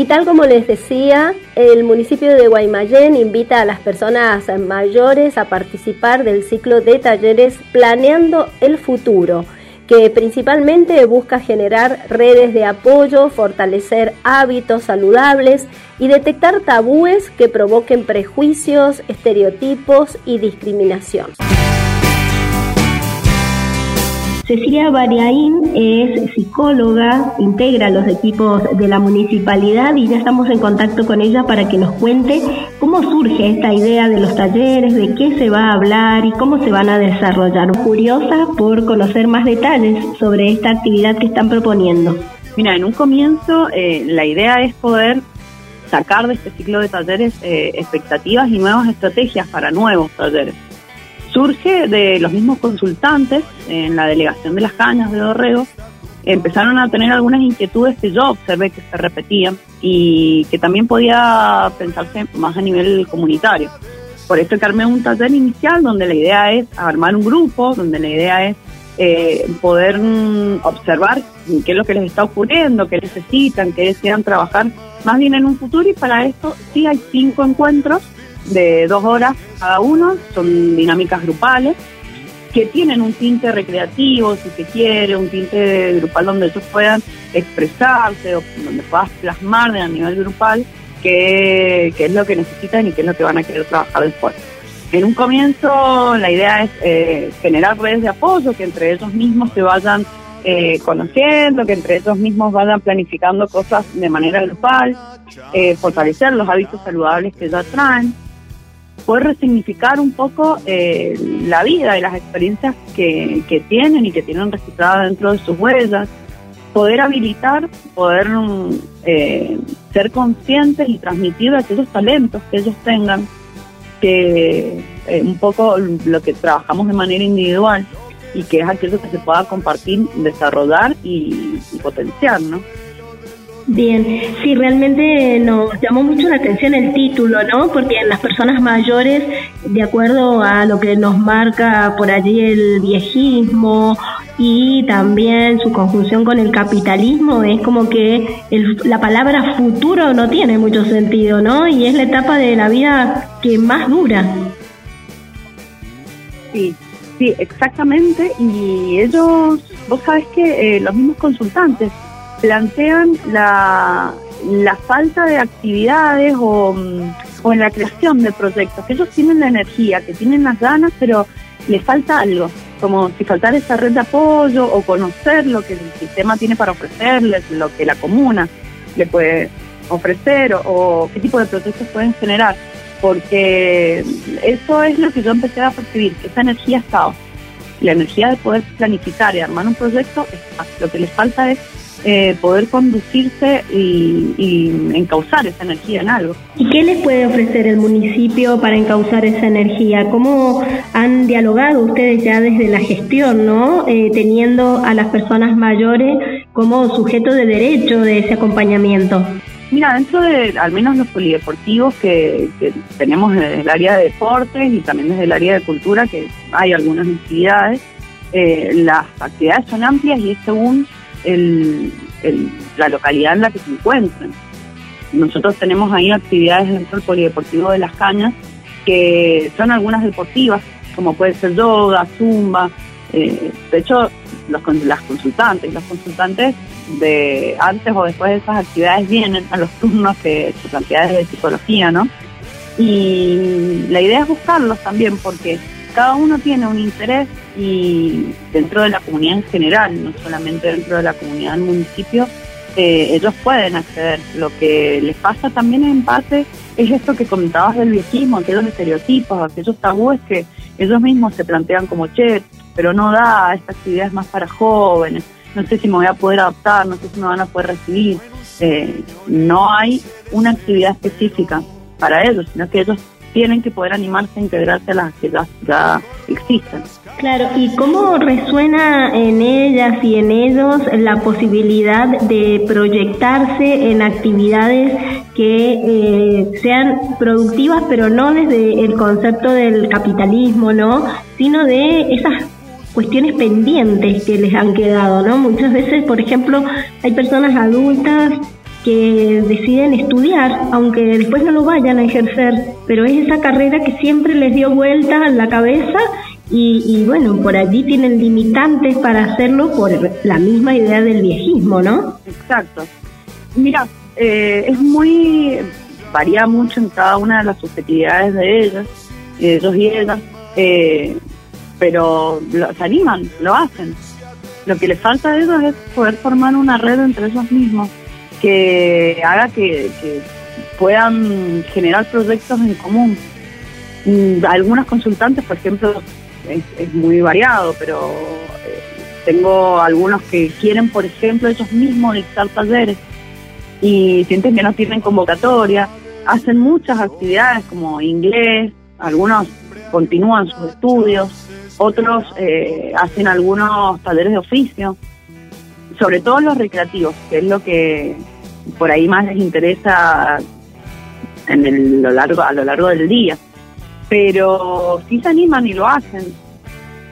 Y tal como les decía, el municipio de Guaymallén invita a las personas mayores a participar del ciclo de talleres Planeando el Futuro, que principalmente busca generar redes de apoyo, fortalecer hábitos saludables y detectar tabúes que provoquen prejuicios, estereotipos y discriminación. Cecilia Bariaín es psicóloga, integra los equipos de la municipalidad y ya estamos en contacto con ella para que nos cuente cómo surge esta idea de los talleres, de qué se va a hablar y cómo se van a desarrollar. Curiosa por conocer más detalles sobre esta actividad que están proponiendo. Mira, en un comienzo eh, la idea es poder sacar de este ciclo de talleres eh, expectativas y nuevas estrategias para nuevos talleres surge de los mismos consultantes en la delegación de las cañas de Dorrego. Empezaron a tener algunas inquietudes que yo observé que se repetían y que también podía pensarse más a nivel comunitario. Por eso que armé un taller inicial donde la idea es armar un grupo, donde la idea es eh, poder mm, observar qué es lo que les está ocurriendo, qué necesitan, qué desean trabajar más bien en un futuro y para esto sí hay cinco encuentros de dos horas cada uno, son dinámicas grupales que tienen un tinte recreativo, si se quiere, un tinte grupal donde ellos puedan expresarse o donde puedas plasmar a nivel grupal qué, es lo que necesitan y qué es lo que van a querer trabajar después. En un comienzo la idea es eh, generar redes de apoyo, que entre ellos mismos se vayan eh, conociendo, que entre ellos mismos vayan planificando cosas de manera grupal, eh, fortalecer los hábitos saludables que ya traen poder resignificar un poco eh, la vida y las experiencias que, que, tienen y que tienen registradas dentro de sus huellas, poder habilitar, poder eh, ser conscientes y transmitir aquellos talentos que ellos tengan, que eh, un poco lo que trabajamos de manera individual y que es aquello que se pueda compartir, desarrollar y, y potenciar, ¿no? Bien, sí, realmente nos llamó mucho la atención el título, ¿no? Porque en las personas mayores, de acuerdo a lo que nos marca por allí el viejismo y también su conjunción con el capitalismo, es como que la palabra futuro no tiene mucho sentido, ¿no? Y es la etapa de la vida que más dura. Sí, sí, exactamente. Y ellos, vos sabés que eh, los mismos consultantes plantean la, falta de actividades o, en la creación de proyectos, que ellos tienen la energía, que tienen las ganas, pero les falta algo, como si faltara esa red de apoyo o conocer lo que el sistema tiene para ofrecerles, lo que la comuna le puede ofrecer o, o qué tipo de proyectos pueden generar, porque eso es lo que yo empecé a percibir, que esa energía estaba. La energía de poder planificar y armar un proyecto, lo que les falta es eh, poder conducirse y, y, encauzar esa energía en algo. ¿Y qué les puede ofrecer el municipio para encauzar esa energía? ¿Cómo han dialogado ustedes ya desde la gestión, no? Eh, teniendo a las personas mayores como sujeto de derecho de ese acompañamiento. Mira, dentro de al menos los polideportivos que, que, tenemos desde el área de deportes y también desde el área de cultura, que hay algunas actividades, eh, las actividades son amplias y es según el, la localidad en la que se encuentren. Nosotros tenemos ahí actividades dentro del Polideportivo de Las Cañas que son algunas deportivas, como puede ser yoga, zumba. Eh, de hecho, los, las consultantes, los consultantes de antes o después de esas actividades vienen a los turnos que se plantean de psicología, ¿no? Y la idea es buscarlos también porque cada uno tiene un interés y dentro de la comunidad en general, no solamente dentro de la comunidad del municipio, eh, ellos pueden acceder. Lo que les pasa también en base es esto que comentabas del viejismo, aquellos estereotipos, aquellos tabúes que ellos mismos se plantean como, che, pero no da, esta actividad es más para jóvenes, no sé si me voy a poder adaptar, no sé si me van a poder recibir. Eh, no hay una actividad específica para ellos, sino que ellos tienen que poder animarse a integrarse a las que ya, existen. Claro, ¿y cómo resuena en ellas y en ellos la posibilidad de proyectarse en actividades que eh, sean productivas, pero no desde el concepto del capitalismo, ¿no? Sino de esas cuestiones pendientes que les han quedado, ¿no? Muchas veces, por ejemplo, hay personas adultas que deciden estudiar, aunque después no lo vayan a ejercer, pero es esa carrera que siempre les dio vueltas en la cabeza y, bueno, por allí tienen limitantes para hacerlo por la misma idea del viejismo, ¿no? Exacto. Mira, eh, es muy, varía mucho en cada una de las subjetividades de ellos, de ellos y ellas, eh, pero se animan, lo hacen. Lo que les falta a ellos es poder formar una red entre ellos mismos que haga que, puedan generar proyectos en común. Mm, algunas consultantes, por ejemplo, es, muy variado, pero eh, tengo algunos que quieren, por ejemplo, ellos mismos dictar talleres y sienten que no tienen convocatoria, hacen muchas actividades como inglés, algunos continúan sus estudios, otros eh, hacen algunos talleres de oficio, sobre todo los recreativos, que es lo que por ahí más les interesa en lo largo, a lo largo del día pero sí se animan y lo hacen.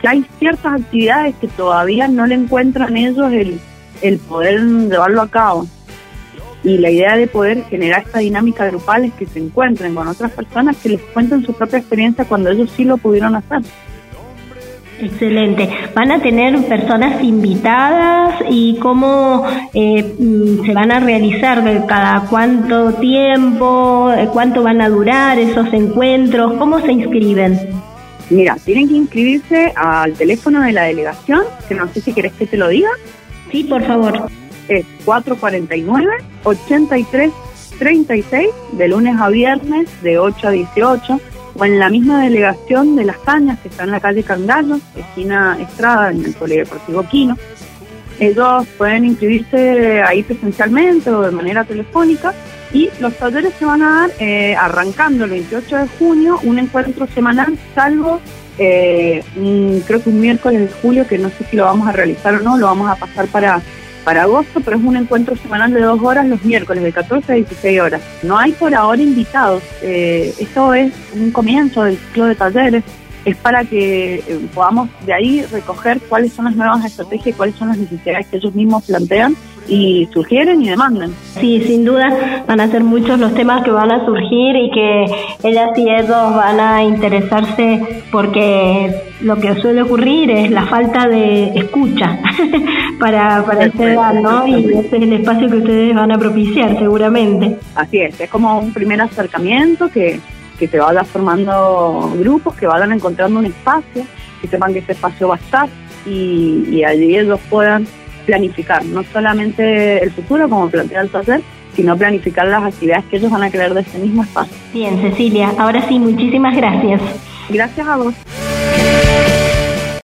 Que hay ciertas actividades que todavía no le encuentran ellos el, el poder llevarlo a cabo. Y la idea de poder generar esta dinámica grupal es que se encuentren con otras personas que les cuenten su propia experiencia cuando ellos sí lo pudieron hacer. Excelente. ¿Van a tener personas invitadas y cómo eh, mm, se van a realizar? ¿Cada cuánto tiempo? Eh, ¿Cuánto van a durar esos encuentros? ¿Cómo se inscriben? Mira, tienen que inscribirse al teléfono de la delegación, que no sé si querés que te lo diga. Sí, por favor. Es 449-8336, de lunes a viernes, de 8 a 18 o en la misma delegación de Las Cañas, que está en la calle Cangallo, esquina Estrada, en el Polideportivo Quino. Ellos pueden inscribirse ahí presencialmente o de manera telefónica y los talleres se van a dar eh, arrancando el 28 de junio, un encuentro semanal, salvo eh, creo que un miércoles de julio, que no sé si lo vamos a realizar o no, lo vamos a pasar para para agosto, pero es un encuentro semanal de dos horas los miércoles, de 14 a 16 horas. No hay por ahora invitados. Eh, esto es un comienzo del ciclo de talleres. Es para que eh, podamos de ahí recoger cuáles son las nuevas estrategias cuáles son las necesidades que ellos mismos plantean y sugieren y demandan. Sí, sin duda van a ser muchos los temas que van a surgir y que ellas y ellos van a interesarse porque lo que suele ocurrir es la falta de escucha para, para esta edad, ¿no? Y ese es el espacio que ustedes van a propiciar seguramente. Así es, es como un primer acercamiento que, que se vaya formando grupos, que vayan encontrando un espacio, que sepan que ese espacio va a estar y, y allí ellos puedan planificar, no solamente el futuro como plantea el taller, sino planificar las actividades que ellos van a crear de ese mismo espacio. Bien, Cecilia, ahora sí, muchísimas gracias. Gracias a vos.